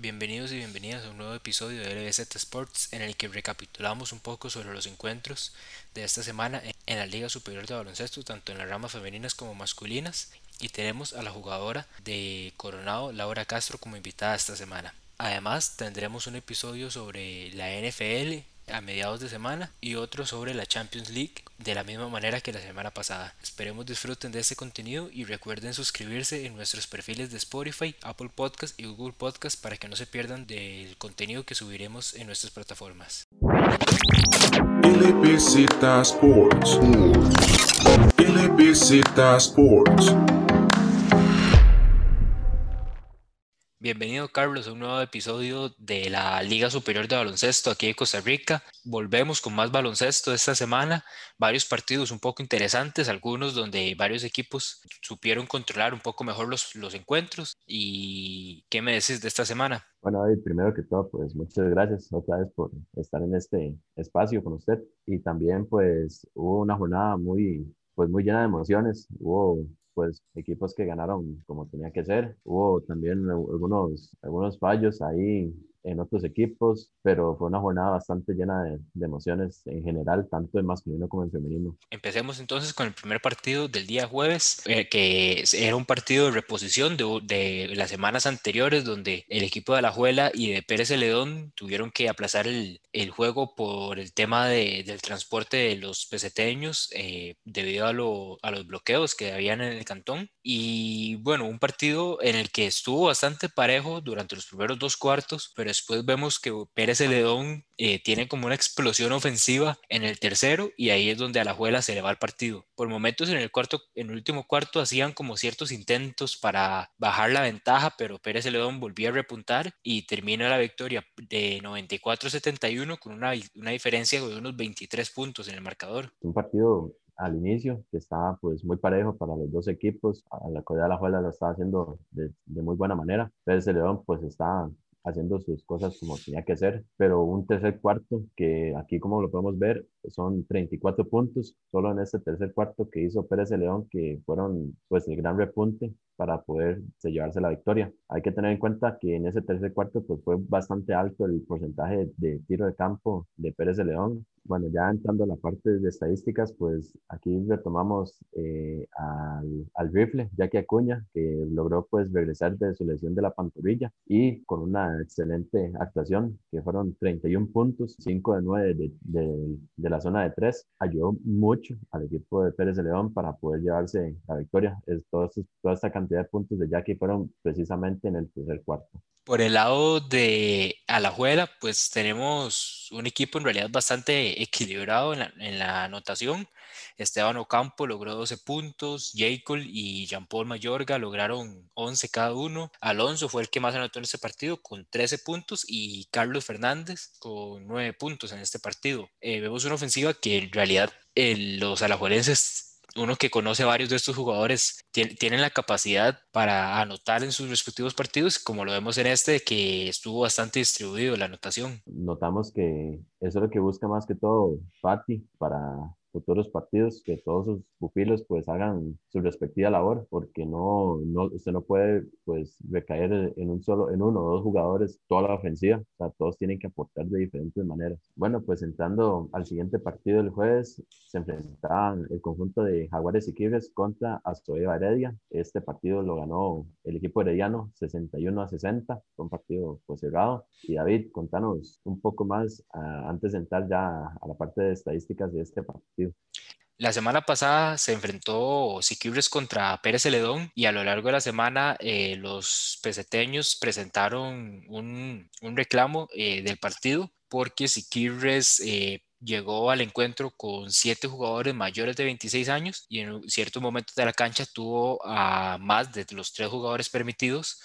Bienvenidos y bienvenidas a un nuevo episodio de LBZ Sports en el que recapitulamos un poco sobre los encuentros de esta semana en la Liga Superior de Baloncesto, tanto en las ramas femeninas como masculinas, y tenemos a la jugadora de Coronado, Laura Castro, como invitada esta semana. Además, tendremos un episodio sobre la NFL a mediados de semana y otro sobre la Champions League de la misma manera que la semana pasada. Esperemos disfruten de este contenido y recuerden suscribirse en nuestros perfiles de Spotify, Apple Podcast y Google Podcast para que no se pierdan del contenido que subiremos en nuestras plataformas. Bienvenido Carlos a un nuevo episodio de la Liga Superior de Baloncesto aquí en Costa Rica. Volvemos con más baloncesto esta semana, varios partidos un poco interesantes, algunos donde varios equipos supieron controlar un poco mejor los, los encuentros. ¿Y qué me decís de esta semana? Bueno, David, primero que todo, pues muchas gracias otra vez por estar en este espacio con usted. Y también pues hubo una jornada muy, pues muy llena de emociones. Hubo pues equipos que ganaron como tenía que ser. Hubo también algunos, algunos fallos ahí en otros equipos, pero fue una jornada bastante llena de, emociones en general, tanto en masculino como en femenino. Empecemos entonces con el primer partido del día jueves, eh, que era un partido de reposición de, de, las semanas anteriores, donde el equipo de Alajuela y de Pérez Celedón tuvieron que aplazar el, el juego por el tema de, del transporte de los peseteños eh, debido a, lo, a los bloqueos que habían en el cantón. Y bueno, un partido en el que estuvo bastante parejo durante los primeros dos cuartos, pero después vemos que Pérez Celedón eh, tiene como una explosión ofensiva en el tercero y ahí es donde a la Alajuela se le va el partido. Por momentos en el cuarto, en el último cuarto hacían como ciertos intentos para bajar la ventaja, pero Pérez Celedón volvía a repuntar y termina la victoria de 94-71 con una, una diferencia de unos 23 puntos en el marcador. Un partido al inicio, que estaba pues muy parejo para los dos equipos. A la Corea de la Juela lo estaba haciendo de, de, muy buena manera. Pérez León pues estaba haciendo sus cosas como tenía que ser, pero un tercer cuarto que aquí como lo podemos ver son 34 puntos solo en este tercer cuarto que hizo Pérez de León que fueron pues el gran repunte para poder llevarse la victoria. Hay que tener en cuenta que en ese tercer cuarto pues fue bastante alto el porcentaje de tiro de campo de Pérez de León, bueno, ya entrando a la parte de estadísticas, pues aquí retomamos eh, al, al, rifle, Jackie Acuña, que logró pues regresar de su lesión de la pantorrilla y con una excelente actuación, que fueron 31 puntos, 5 de 9 de, de, de la zona de 3, ayudó mucho al equipo de Pérez de León para poder llevarse la victoria. Es, todo, toda esta cantidad de puntos de Jackie fueron precisamente en el tercer cuarto. Por el lado de Alajuela, pues tenemos un equipo en realidad bastante equilibrado en la, en la anotación. Esteban Ocampo logró 12 puntos, Jacob y Jean-Paul Mayorga lograron 11 cada uno. Alonso fue el que más anotó en este partido con 13 puntos y Carlos Fernández con 9 puntos en este partido. Eh, vemos una ofensiva que en realidad eh, los alajuelenses uno que conoce varios de estos jugadores tienen la capacidad para anotar en sus respectivos partidos, como lo vemos en este, que estuvo bastante distribuido la anotación. Notamos que eso es lo que busca más que todo Fati para futuros partidos, que todos sus pupilos pues hagan su respectiva labor, porque no, no, usted no puede pues recaer en un solo, en uno o dos jugadores toda la ofensiva, todos tienen que aportar de diferentes maneras. Bueno, pues entrando al siguiente partido del jueves, se enfrentaban el conjunto de Jaguares y Quibres contra Astoeva Heredia. Este partido lo ganó el equipo herediano 61 a 60, fue un partido pues cerrado. Y David, contanos un poco más ah, antes de entrar ya a la parte de estadísticas de este partido. La semana pasada se enfrentó Siquibres contra Pérez Celedón y a lo largo de la semana eh, los peseteños presentaron un, reclamo eh, del partido porque Siquibres eh, llegó al encuentro con siete jugadores mayores de 26 años y en ciertos momentos de la cancha tuvo a más de los tres jugadores permitidos.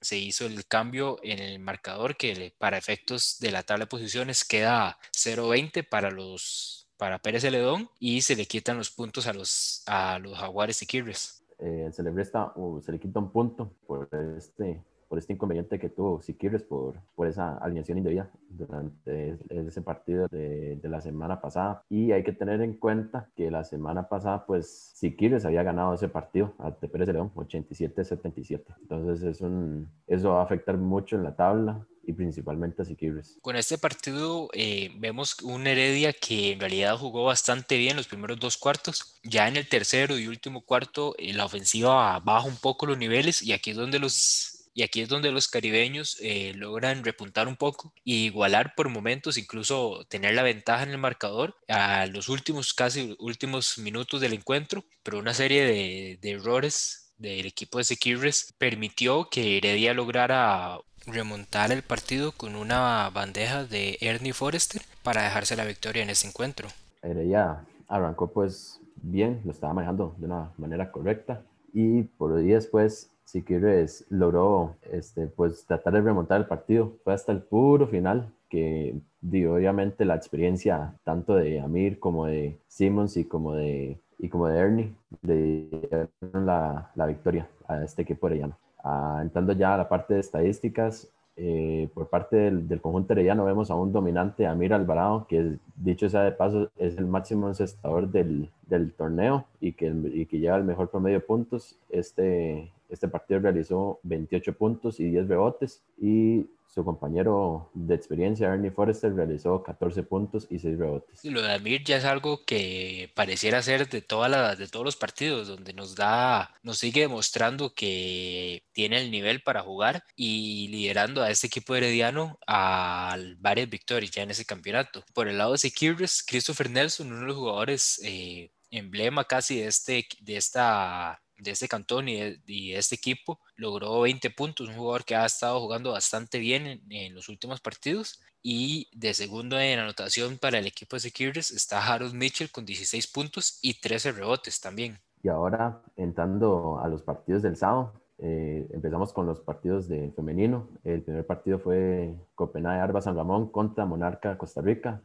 Se hizo el cambio en el marcador que para efectos de la tabla de posiciones queda 0-20 para los para Pérez Celedón y se le quitan los puntos a los, a los Jaguares y Quirres. Eh, se, le resta, se le quita un punto por este por este inconveniente que tuvo Siquirres por, por esa alineación indebida durante ese partido de, de, la semana pasada. Y hay que tener en cuenta que la semana pasada, pues Siquirres había ganado ese partido ante Pérez de León, 87-77. Entonces es un, eso va a afectar mucho en la tabla y principalmente a Siquirres. Con este partido eh, vemos un Heredia que en realidad jugó bastante bien los primeros dos cuartos. Ya en el tercero y último cuarto eh, la ofensiva baja un poco los niveles y aquí es donde los y aquí es donde los caribeños eh, logran repuntar un poco y igualar por momentos, incluso tener la ventaja en el marcador a los últimos, casi últimos minutos del encuentro, pero una serie de, errores del equipo de Sequirres permitió que Heredia lograra remontar el partido con una bandeja de Ernie Forrester para dejarse la victoria en ese encuentro. Heredia arrancó pues bien, lo estaba manejando de una manera correcta y por ahí después si quieres logró este, pues tratar de remontar el partido. Fue hasta el puro final que dio obviamente la experiencia tanto de Amir como de Simmons y como de, y como de Ernie de la, la victoria a este equipo arellano. Ah, entrando ya a la parte de estadísticas, eh, por parte del, del, conjunto herediano vemos a un dominante, Amir Alvarado, que dicho sea de paso es el máximo encestador del, del torneo y que, y que lleva el mejor promedio de puntos. Este, este partido realizó 28 puntos y 10 rebotes y su compañero de experiencia, Ernie Forrester, realizó 14 puntos y 6 rebotes. lo de Amir ya es algo que pareciera ser de, toda la, de todos los partidos, donde nos da, nos sigue demostrando que tiene el nivel para jugar y liderando a este equipo herediano a varias victorias ya en ese campeonato. Por el lado de Sequires, Christopher Nelson, uno de los jugadores eh, emblema casi de, este, de esta de este cantón y de, este equipo. Logró 20 puntos, un jugador que ha estado jugando bastante bien en, los últimos partidos. Y de segundo en anotación para el equipo de Securities está Harold Mitchell con 16 puntos y 13 rebotes también. Y ahora entrando a los partidos del sábado, eh, empezamos con los partidos de femenino. El primer partido fue Copenhague Arba San Ramón contra Monarca Costa Rica.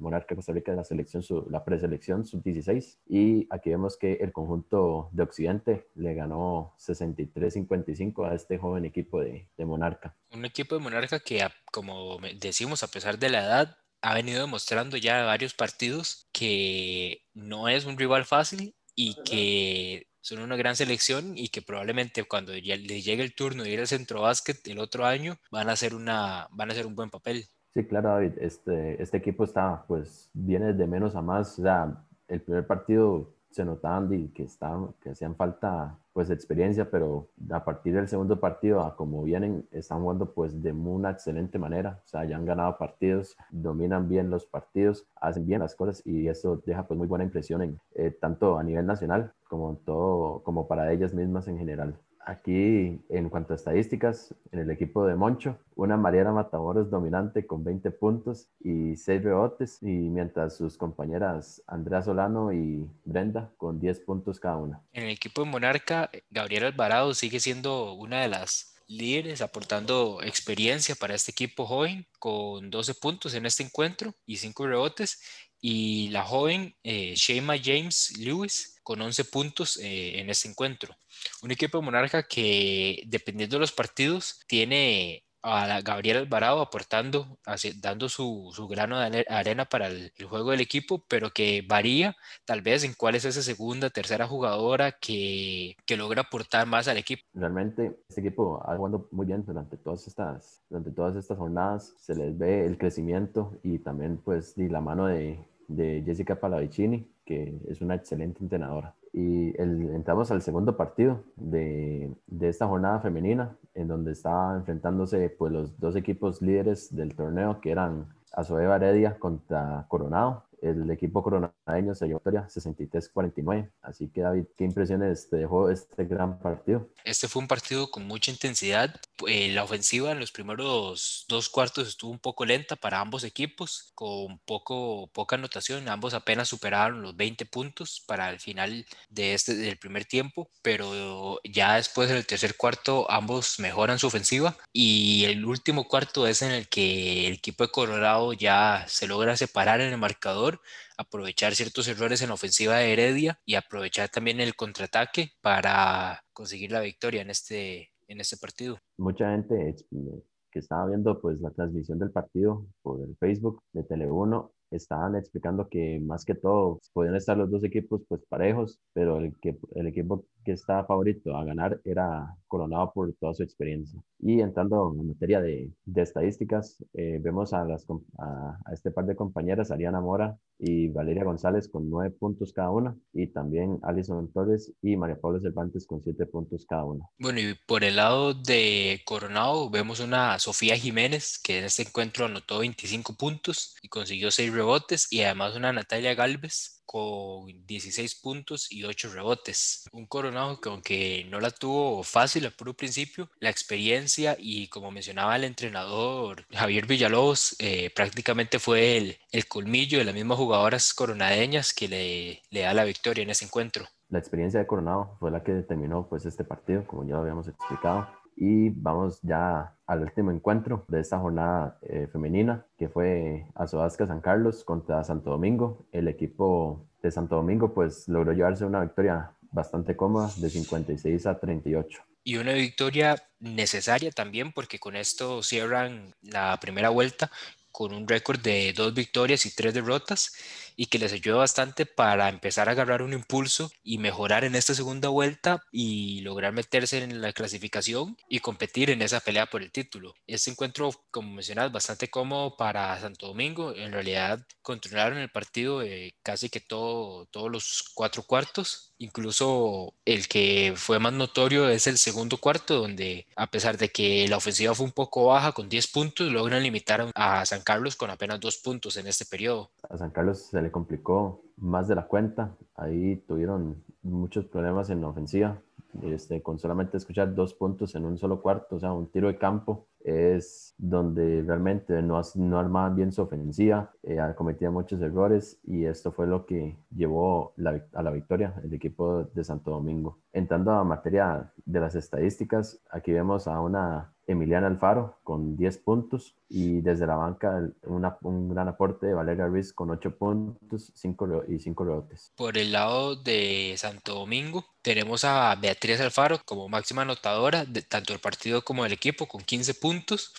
Monarca Costa Rica de la selección, la preselección sub-16. Y aquí vemos que el conjunto de Occidente le ganó 63-55 a este joven equipo de, de Monarca. Un equipo de Monarca que, como decimos, a pesar de la edad, ha venido demostrando ya varios partidos que no es un rival fácil y que son una gran selección y que probablemente cuando ya les llegue el turno de ir al centro básquet el otro año van a hacer una van a hacer un buen papel. Sí, claro, David. Este, este equipo está, pues, viene de menos a más. O sea, el primer partido se notaban y que, estaban, que hacían falta pues experiencia, pero a partir del segundo partido, a como vienen, están jugando pues de una excelente manera, o sea, ya han ganado partidos, dominan bien los partidos, hacen bien las cosas y eso deja pues muy buena impresión en, eh, tanto a nivel nacional como, todo, como para ellas mismas en general. Aquí, en cuanto a estadísticas, en el equipo de Moncho, una Mariana Matamoros dominante con 20 puntos y 6 rebotes, y mientras sus compañeras Andrea Solano y Brenda con 10 puntos cada una. En el equipo de Monarca, Gabriel Alvarado sigue siendo una de las líderes aportando experiencia para este equipo joven con 12 puntos en este encuentro y 5 rebotes y la joven eh, Shema James Lewis con 11 puntos eh, en este encuentro. Un equipo Monarca que, dependiendo de los partidos, tiene a Gabriel Alvarado aportando, dando su, su, grano de arena para el, juego del equipo, pero que varía tal vez en cuál es esa segunda, tercera jugadora que, que logra aportar más al equipo. Realmente este equipo ha jugado muy bien durante todas estas, durante todas estas jornadas, se les ve el crecimiento y también pues la mano de, de Jessica Palavicini, que es una excelente entrenadora. Y entramos al segundo partido de, de, esta jornada femenina, en donde estaban enfrentándose pues, los dos equipos líderes del torneo, que eran Azoeva Heredia contra Coronado el equipo coronadeño se llevó victoria 63-49. Así que David, ¿qué impresiones te dejó este gran partido? Este fue un partido con mucha intensidad. Eh, la ofensiva en los primeros dos cuartos estuvo un poco lenta para ambos equipos, con poco, poca anotación. Ambos apenas superaron los 20 puntos para el final de este, del primer tiempo, pero ya después del tercer cuarto ambos mejoran su ofensiva y el último cuarto es en el que el equipo de Colorado ya se logra separar en el marcador aprovechar ciertos errores en la ofensiva de Heredia y aprovechar también el contraataque para conseguir la victoria en este, en este partido. Mucha gente que estaba viendo pues la transmisión del partido por el Facebook de Tele1 estaban explicando que más que todo podían estar los dos equipos pues parejos, pero el, que, el equipo que estaba favorito a ganar era Coronado por toda su experiencia. Y entrando en materia de, de estadísticas, eh, vemos a, las, a, a, este par de compañeras, Ariana Mora y Valeria González con nueve puntos cada una, y también Alison Torres y María Paula Cervantes con siete puntos cada una. Bueno, y por el lado de Coronado vemos una Sofía Jiménez que en este encuentro anotó 25 puntos y consiguió seis rebotes, y además una Natalia Galvez con 16 puntos y 8 rebotes. Un Coronado que aunque no la tuvo fácil al puro principio, la experiencia y como mencionaba el entrenador Javier Villalobos, eh, prácticamente fue el, el, colmillo de las mismas jugadoras coronadeñas que le, le da la victoria en ese encuentro. La experiencia de Coronado fue la que determinó pues este partido, como ya habíamos explicado. Y vamos ya al último encuentro de esta jornada eh, femenina, que fue Azobasca San Carlos contra Santo Domingo. El equipo de Santo Domingo pues logró llevarse una victoria bastante cómoda de 56 a 38. Y una victoria necesaria también porque con esto cierran la primera vuelta con un récord de dos victorias y tres derrotas y que les ayuda bastante para empezar a agarrar un impulso y mejorar en esta segunda vuelta y lograr meterse en la clasificación y competir en esa pelea por el título. Este encuentro, como mencionas, bastante cómodo para Santo Domingo. En realidad controlaron el partido casi que todo, todos los cuatro cuartos. Incluso el que fue más notorio es el segundo cuarto, donde a pesar de que la ofensiva fue un poco baja con 10 puntos, logran limitar a San Carlos con apenas dos puntos en este periodo. A San Carlos se le complicó más de la cuenta. Ahí tuvieron muchos problemas en la ofensiva. Este, con solamente escuchar dos puntos en un solo cuarto, o sea, un tiro de campo, es donde realmente no, no armaban bien su ofensiva, eh, cometían muchos errores y esto fue lo que llevó a la victoria el equipo de Santo Domingo. Entrando a materia de las estadísticas, aquí vemos a una Emiliana Alfaro con 10 puntos y desde la banca un gran aporte de Valeria Ruiz con 8 puntos 5 y 5 rebotes. Por el lado de Santo Domingo tenemos a Beatriz Alfaro como máxima anotadora de tanto el partido como el equipo con 15 puntos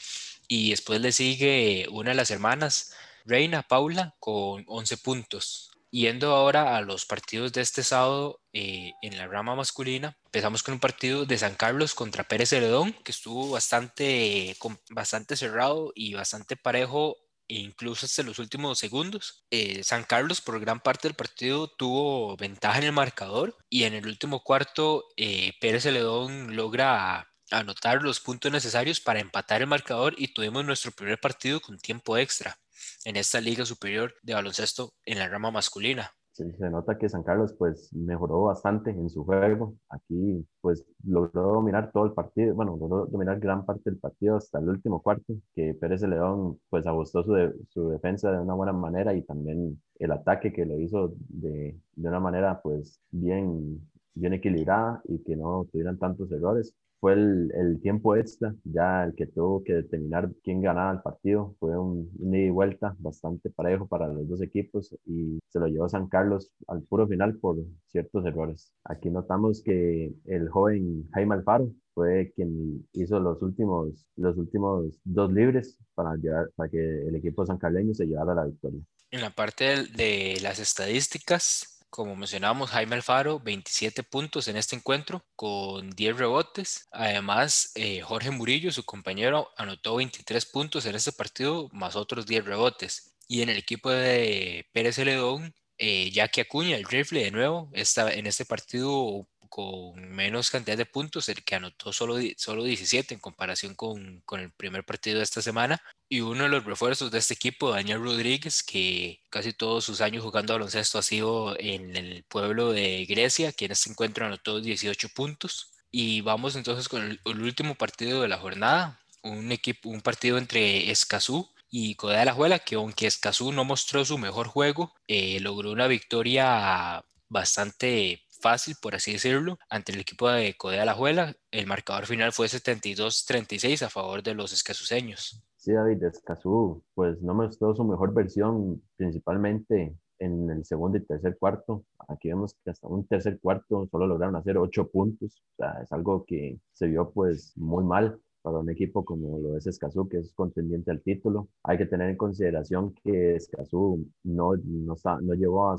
y después le sigue una de las hermanas Reina Paula con 11 puntos. Yendo ahora a los partidos de este sábado eh, en la rama masculina, empezamos con un partido de San Carlos contra Pérez Celedón, que estuvo bastante, bastante cerrado y bastante parejo e incluso hasta los últimos segundos. Eh, San Carlos por gran parte del partido tuvo ventaja en el marcador y en el último cuarto eh, Pérez Celedón logra anotar los puntos necesarios para empatar el marcador y tuvimos nuestro primer partido con tiempo extra en esta liga superior de baloncesto en la rama masculina. se nota que San Carlos pues mejoró bastante en su juego. Aquí pues logró dominar todo el partido, bueno, logró dominar gran parte del partido hasta el último cuarto, que Pérez León pues ajustó su, su defensa de una buena manera y también el ataque que lo hizo de, de una manera pues bien, bien equilibrada y que no tuvieran tantos errores fue el, el, tiempo extra, ya el que tuvo que determinar quién ganaba el partido. Fue un, ida y vuelta bastante parejo para los dos equipos y se lo llevó San Carlos al puro final por ciertos errores. Aquí notamos que el joven Jaime Alfaro fue quien hizo los últimos, los últimos dos libres para, llevar, para que el equipo sancarleño se llevara la victoria. En la parte de las estadísticas, como mencionábamos, Jaime Alfaro, 27 puntos en este encuentro con 10 rebotes. Además, eh, Jorge Murillo, su compañero, anotó 23 puntos en este partido, más otros 10 rebotes. Y en el equipo de Pérez Celedón, eh, Jackie Acuña, el rifle de nuevo, está en este partido con menos cantidad de puntos, el que anotó solo, solo 17 en comparación con, con, el primer partido de esta semana. Y uno de los refuerzos de este equipo, Daniel Rodríguez, que casi todos sus años jugando baloncesto ha sido en el pueblo de Grecia, que en este encuentro anotó 18 puntos. Y vamos entonces con el, último partido de la jornada, un, equipo, un partido entre Escazú y Codea de la Juela, que aunque Escazú no mostró su mejor juego, eh, logró una victoria bastante fácil, por así decirlo, ante el equipo de Codea La Juela. El marcador final fue 72-36 a favor de los escazuseños. Sí, David, Escazú, pues no mostró su mejor versión, principalmente en el segundo y tercer cuarto. Aquí vemos que hasta un tercer cuarto solo lograron hacer ocho puntos. O sea, es algo que se vio pues muy mal para un equipo como lo es Escazú, que es contendiente al título. Hay que tener en consideración que Escazú no, no, no llevó a,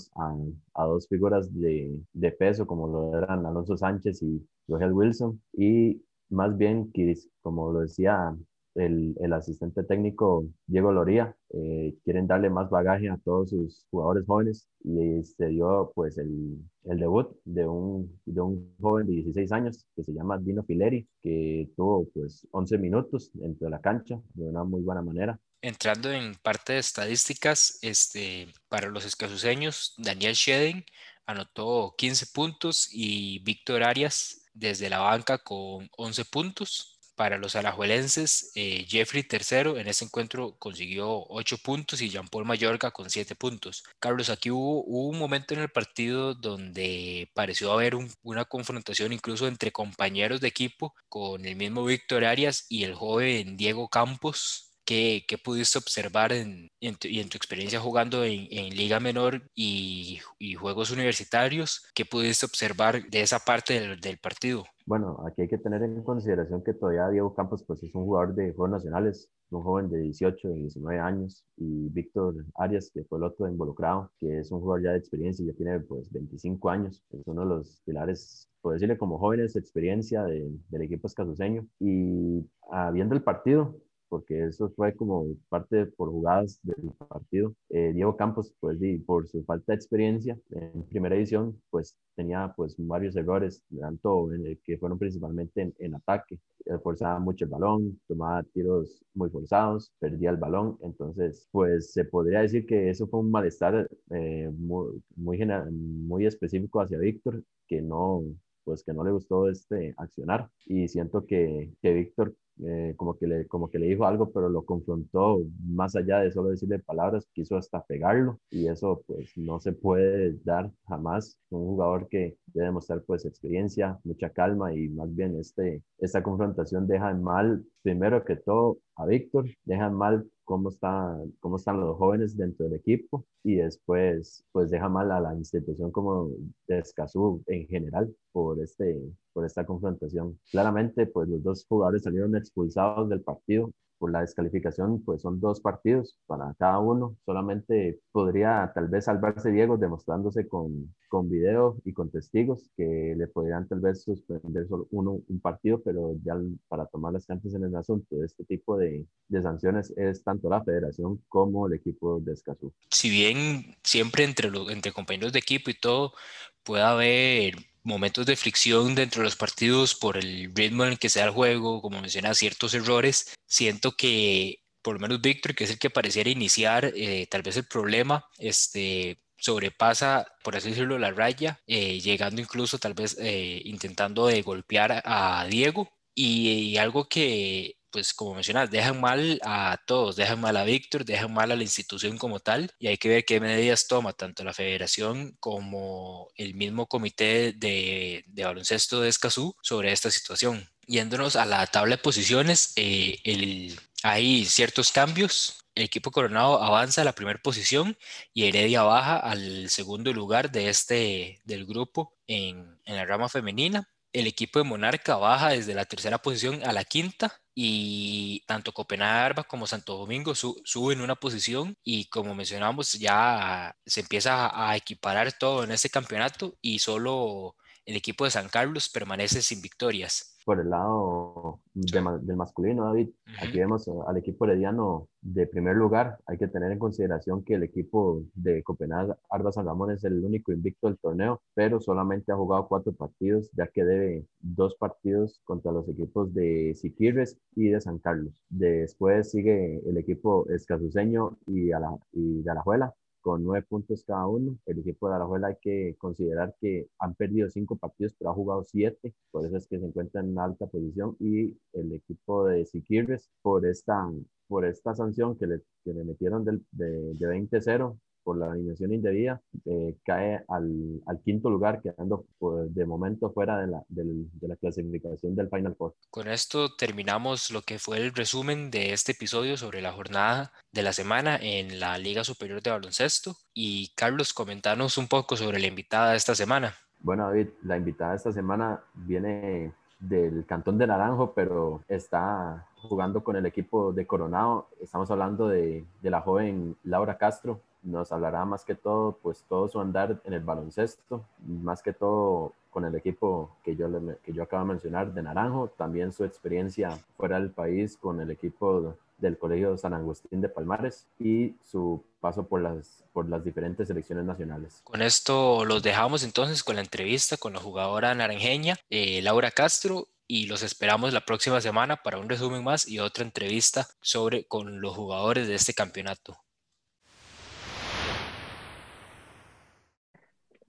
a, dos figuras de, de, peso como lo eran Alonso Sánchez y Rogel Wilson, y más bien, como lo decía el, el, asistente técnico Diego Loría. Eh, quieren darle más bagaje a todos sus jugadores jóvenes y se dio pues el, el debut de un, de un joven de 16 años que se llama Dino Fileri, que tuvo pues 11 minutos dentro de la cancha de una muy buena manera. Entrando en parte de estadísticas, este, para los escasuseños, Daniel Shedden anotó 15 puntos y Víctor Arias desde la banca con 11 puntos. Para los alajuelenses, eh, Jeffrey tercero en ese encuentro consiguió 8 puntos y Jean-Paul Mallorca con 7 puntos. Carlos, aquí hubo, un momento en el partido donde pareció haber una confrontación incluso entre compañeros de equipo con el mismo Víctor Arias y el joven Diego Campos, ¿Qué, pudiste observar en, en, tu, y en tu experiencia jugando en, Liga Menor y, Juegos Universitarios? ¿Qué pudiste observar de esa parte del, del, partido? Bueno, aquí hay que tener en consideración que todavía Diego Campos pues, es un jugador de Juegos Nacionales, un joven de 18, 19 años, y Víctor Arias, que fue el otro involucrado, que es un jugador ya de experiencia, ya tiene pues 25 años, es uno de los pilares por decirle, como jóvenes de experiencia del equipo escasuseño. Y ah, viendo el partido, porque eso fue como parte por jugadas del partido. Eh, Diego Campos, pues por su falta de experiencia en primera edición, pues tenía pues varios errores, tanto en el que fueron principalmente en, ataque. forzaba mucho el balón, tomaba tiros muy forzados, perdía el balón, entonces pues se podría decir que eso fue un malestar eh, muy, muy, muy específico hacia Víctor, que no, pues que no le gustó este accionar y siento que, que Víctor eh, como, que le, como que le dijo algo, pero lo confrontó más allá de solo decirle palabras, quiso hasta pegarlo y eso pues no se puede dar jamás. Un jugador que debe mostrar pues experiencia, mucha calma y más bien este, esta confrontación deja mal, primero que todo, a Víctor, deja mal cómo, está, cómo están los jóvenes dentro del equipo y después pues deja mal a la institución como de Escazú en general por, este, por esta confrontación. Claramente pues los dos jugadores salieron expulsados del partido por la descalificación, pues son dos partidos para cada uno. Solamente podría tal vez salvarse Diego demostrándose con, con video y con testigos que le podrían tal vez suspender solo uno un partido, pero ya para tomar las cartas en el asunto este tipo de, de sanciones es tanto la federación como el equipo de Escazú. Si bien siempre entre, entre compañeros de equipo y todo puede haber momentos de fricción dentro de los partidos por el ritmo en el que se da el juego, como menciona, ciertos errores. Siento que por lo menos Víctor, que es el que pareciera iniciar, eh, tal vez el problema, este, sobrepasa, por así decirlo, la raya, eh, llegando incluso tal vez eh, intentando de golpear a Diego. y algo que pues como mencionas, dejan mal a todos, dejan mal a Víctor, dejan mal a la institución como tal, y hay que ver qué medidas toma tanto la federación como el mismo comité de, baloncesto de Escazú sobre esta situación. Yéndonos a la tabla de posiciones, eh, el, hay ciertos cambios. El equipo Coronado avanza a la primera posición y Heredia baja al segundo lugar de este, del grupo en, en la rama femenina el equipo de Monarca baja desde la tercera posición a la quinta y tanto Copenhague como Santo Domingo suben una posición y como mencionamos ya se empieza a equiparar todo en este campeonato y solo el equipo de San Carlos permanece sin victorias por el lado del masculino, David. Aquí vemos al equipo herediano de primer lugar. Hay que tener en consideración que el equipo de Copenhague, Arda San Ramón, es el único invicto del torneo, pero solamente ha jugado cuatro partidos, ya que debe dos partidos contra los equipos de Siquirres y de San Carlos. Después sigue el equipo escazuseño y, a la, y de Alajuela, con nueve puntos cada uno. El equipo de Arajuela hay que considerar que han perdido cinco partidos, pero ha jugado siete, por eso es que se encuentra en una alta posición. Y el equipo de Siquirres, por esta, por esta sanción que le, que le metieron del, de, de 20-0, por la alineación indebida, eh, cae al, al, quinto lugar, quedando pues, de momento fuera de la, del, de la clasificación del Final Four. Con esto terminamos lo que fue el resumen de este episodio sobre la jornada de la semana en la Liga Superior de Baloncesto. Y Carlos, comentanos un poco sobre la invitada de esta semana. Bueno, David, la invitada de esta semana viene del Cantón de Naranjo, pero está jugando con el equipo de Coronado. Estamos hablando de, de, la joven Laura Castro. Nos hablará más que todo, pues todo su andar en el baloncesto, más que todo con el equipo que yo, que yo acabo de mencionar de Naranjo, también su experiencia fuera del país con el equipo del Colegio San Agustín de Palmares y su paso por las, por las diferentes selecciones nacionales. Con esto los dejamos entonces con la entrevista con la jugadora naranjeña eh, Laura Castro y los esperamos la próxima semana para un resumen más y otra entrevista sobre con los jugadores de este campeonato.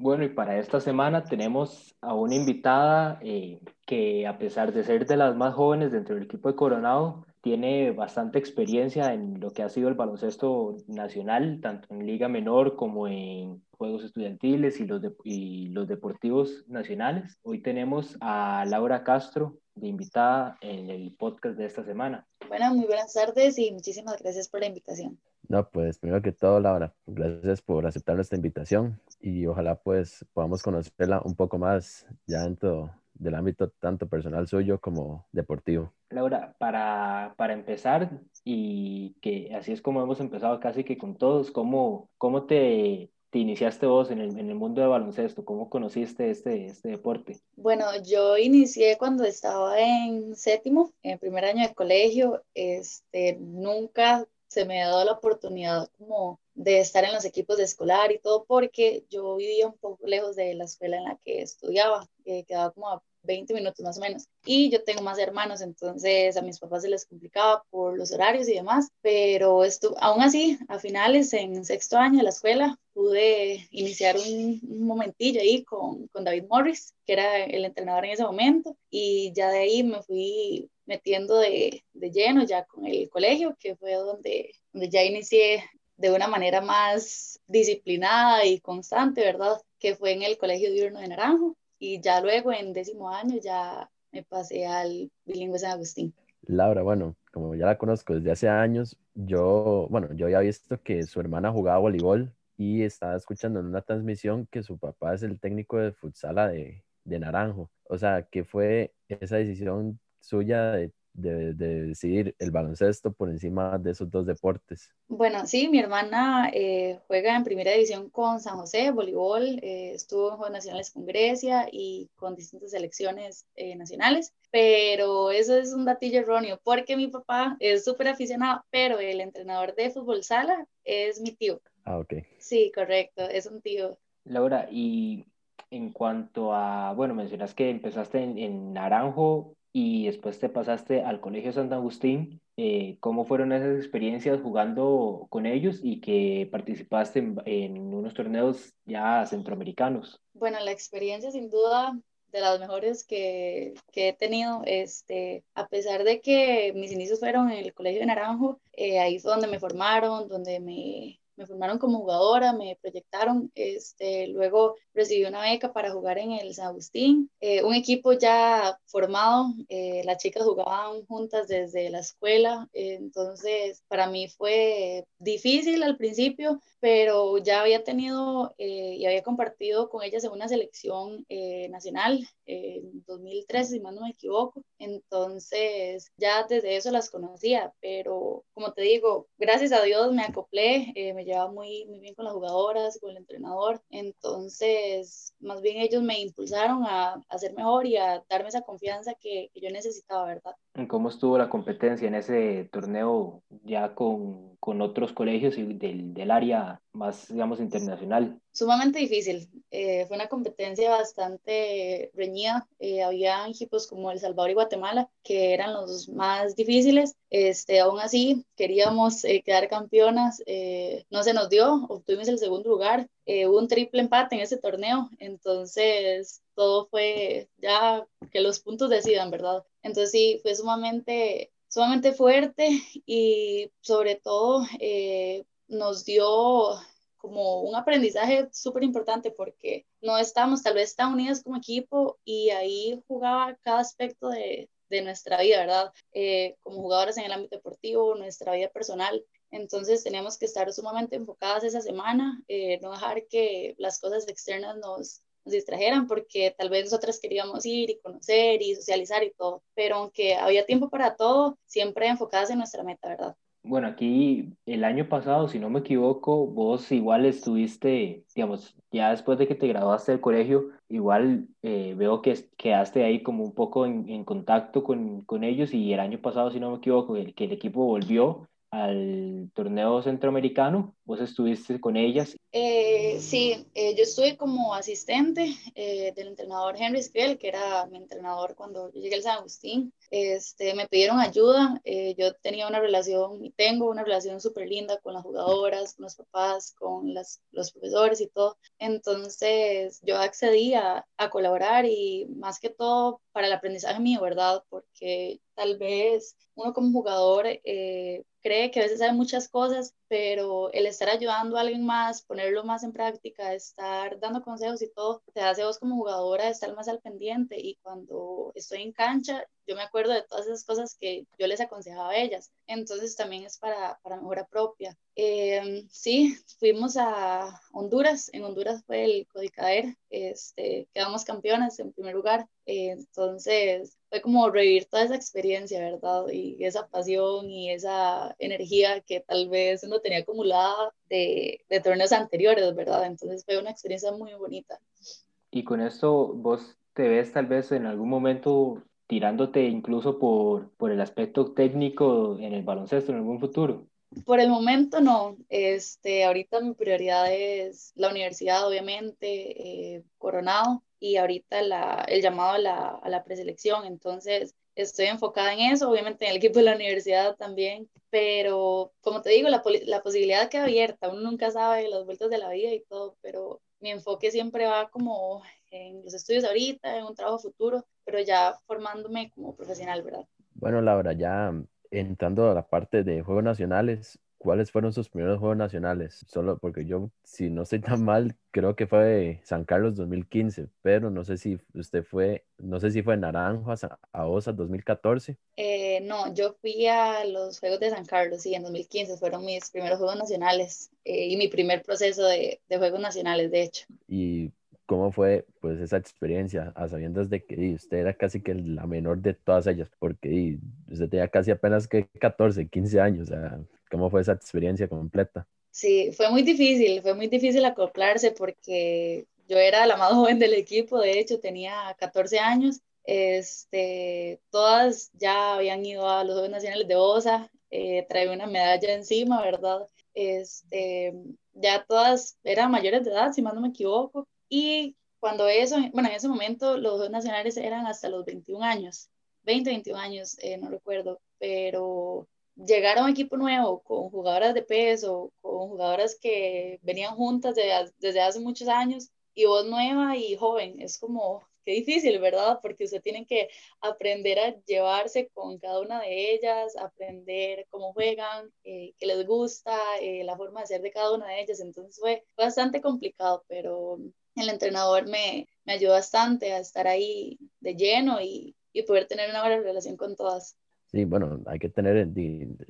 Bueno, y para esta semana tenemos a una invitada eh, que a pesar de ser de las más jóvenes dentro del equipo de Coronado, tiene bastante experiencia en lo que ha sido el baloncesto nacional, tanto en liga menor como en juegos estudiantiles y los, y los deportivos nacionales. Hoy tenemos a Laura Castro de invitada en el podcast de esta semana. Bueno, muy buenas tardes y muchísimas gracias por la invitación. No, pues primero que todo, Laura, gracias por aceptar nuestra invitación y ojalá pues podamos conocerla un poco más ya dentro del ámbito tanto personal suyo como deportivo. Laura, para, para empezar, y que así es como hemos empezado casi que con todos, ¿cómo, cómo te, te iniciaste vos en el, en el, mundo de baloncesto? ¿Cómo conociste este, este deporte? Bueno, yo inicié cuando estaba en séptimo, en primer año de colegio. Este, nunca se me ha dado la oportunidad como de estar en los equipos de escolar y todo porque yo vivía un poco lejos de la escuela en la que estudiaba, que quedaba como a 20 minutos más o menos. Y yo tengo más hermanos, entonces a mis papás se les complicaba por los horarios y demás, pero esto, aún así, a finales, en sexto año de la escuela, pude iniciar un, momentillo ahí con, con David Morris, que era el entrenador en ese momento, y ya de ahí me fui metiendo de, de lleno ya con el colegio, que fue donde, donde ya inicié de una manera más disciplinada y constante, ¿verdad? Que fue en el Colegio Diurno de Naranjo y ya luego en décimo año ya me pasé al bilingüe San Agustín. Laura, bueno, como ya la conozco desde hace años, yo, bueno, yo había visto que su hermana jugaba voleibol y estaba escuchando en una transmisión que su papá es el técnico de futsala de, de Naranjo. O sea, que fue esa decisión suya de de, decidir el baloncesto por encima de esos dos deportes? Bueno, sí, mi hermana eh, juega en primera división con San José, voleibol, eh, estuvo en Juegos Nacionales con Grecia y con distintas selecciones eh, nacionales, pero eso es un datillo erróneo porque mi papá es súper aficionado, pero el entrenador de fútbol sala es mi tío. Ah, ok. Sí, correcto, es un tío. Laura, y en cuanto a, bueno, mencionas que empezaste en, en Naranjo, y después te pasaste al Colegio San Agustín. Eh, ¿Cómo fueron esas experiencias jugando con ellos y que participaste en, unos torneos ya centroamericanos? Bueno, la experiencia sin duda de las mejores que, que, he tenido, este, a pesar de que mis inicios fueron en el Colegio de Naranjo, eh, ahí fue donde me formaron, donde me, me formaron como jugadora, me proyectaron, este, luego recibí una beca para jugar en el San Agustín, eh, un equipo ya formado, eh, las chicas jugaban juntas desde la escuela, entonces para mí fue difícil al principio, pero ya había tenido eh, y había compartido con ellas en una selección nacional en 2013, si más no me equivoco, entonces ya desde eso las conocía, pero como te digo, gracias a Dios me acoplé, me llevaba muy, muy bien con las jugadoras, con el entrenador. Entonces, más bien ellos me impulsaron a, a ser mejor y a darme esa confianza que, que yo necesitaba, ¿verdad? ¿Cómo estuvo la competencia en ese torneo ya con, con otros colegios y del, del, área más, digamos, internacional? Sumamente difícil. Eh, fue una competencia bastante reñida. Eh, había equipos como El Salvador y Guatemala que eran los más difíciles. Este, aún así, queríamos eh, quedar campeonas. Eh, no se nos dio, obtuvimos el segundo lugar. Hubo un triple empate en ese torneo. Entonces, todo fue ya que los puntos decidan, ¿verdad? Entonces sí, fue sumamente, sumamente fuerte y sobre todo eh, nos dio como un aprendizaje súper importante porque no estábamos tal vez tan unidos como equipo y ahí jugaba cada aspecto de, de nuestra vida, ¿verdad? Eh, como jugadoras en el ámbito deportivo, nuestra vida personal. Entonces teníamos que estar sumamente enfocadas esa semana, eh, no dejar que las cosas externas nos, distrajeran porque tal vez nosotras queríamos ir y conocer y socializar y todo, pero aunque había tiempo para todo, siempre enfocadas en nuestra meta, ¿verdad? Bueno, aquí el año pasado, si no me equivoco, vos igual estuviste, digamos, ya después de que te graduaste del colegio, igual eh, veo que quedaste ahí como un poco en, en contacto con, con, ellos y el año pasado, si no me equivoco, el, que el equipo volvió al torneo centroamericano, vos estuviste con ellas. Eh, sí, eh, yo estuve como asistente eh, del entrenador Henry Skrill, que era mi entrenador cuando yo llegué al San Agustín. Este, me pidieron ayuda, eh, yo tenía una relación y tengo una relación súper linda con las jugadoras, con los papás, con las, los profesores y todo. Entonces yo accedí a, a colaborar y más que todo para el aprendizaje mío, ¿verdad? Porque tal vez uno como jugador eh, cree que a veces sabe muchas cosas, pero el estar ayudando a alguien más, ponerlo más en práctica, estar dando consejos y todo, te hace vos como jugadora estar más al pendiente y cuando estoy en cancha, yo me acuerdo de todas esas cosas que yo les aconsejaba a ellas. Entonces también es para, para mejora propia. Eh, sí, fuimos a Honduras. En Honduras fue el Codicader. Este, quedamos campeonas en primer lugar. Eh, entonces fue como revivir toda esa experiencia, ¿verdad? Y esa pasión y esa energía que tal vez uno tenía acumulada de, de torneos anteriores, ¿verdad? Entonces fue una experiencia muy bonita. Y con esto vos te ves tal vez en algún momento tirándote incluso por, por el aspecto técnico en el baloncesto en algún futuro? Por el momento no. Este, ahorita mi prioridad es la universidad, obviamente, eh, Coronado, y ahorita la, el llamado a la, a la preselección. Entonces, estoy enfocada en eso, obviamente en el equipo de la universidad también, pero como te digo, la, la posibilidad queda abierta, uno nunca sabe las vueltas de la vida y todo, pero mi enfoque siempre va como en los estudios ahorita, en un trabajo futuro, pero ya formándome como profesional, ¿verdad? Bueno, Laura, ya entrando a la parte de Juegos Nacionales, ¿cuáles fueron sus primeros Juegos Nacionales? Solo porque yo, si no estoy tan mal, creo que fue San Carlos 2015, pero no sé si usted fue, no sé si fue Naranjo a, OSA 2014. Eh, no, yo fui a los Juegos de San Carlos, sí, en 2015 fueron mis primeros Juegos Nacionales eh, y mi primer proceso de, de Juegos Nacionales, de hecho. Y ¿Cómo fue pues esa experiencia a sabiendas de que usted era casi que la menor de todas ellas? Porque usted tenía casi apenas que 14, 15 años. O sea, ¿Cómo fue esa experiencia completa? Sí, fue muy difícil, fue muy difícil acoplarse porque yo era la más joven del equipo, de hecho tenía 14 años. Este, todas ya habían ido a los Juegos Nacionales de OSA, eh, traía una medalla encima, ¿verdad? Este, ya todas eran mayores de edad, si más no me equivoco, y cuando eso, bueno, en ese momento los Juegos Nacionales eran hasta los 21 años, 20, 21 años, eh, no recuerdo, pero llegar a un equipo nuevo con jugadoras de peso, con jugadoras que venían juntas desde hace muchos años y vos nueva y joven, es como, qué difícil, ¿verdad? Porque usted tiene que aprender a llevarse con cada una de ellas, aprender cómo juegan, eh, qué les gusta, eh, la forma de ser de cada una de ellas. Entonces fue bastante complicado, pero el entrenador me, me ayudó bastante a estar ahí de lleno y, y poder tener una buena relación con todas. Sí, bueno, hay que tener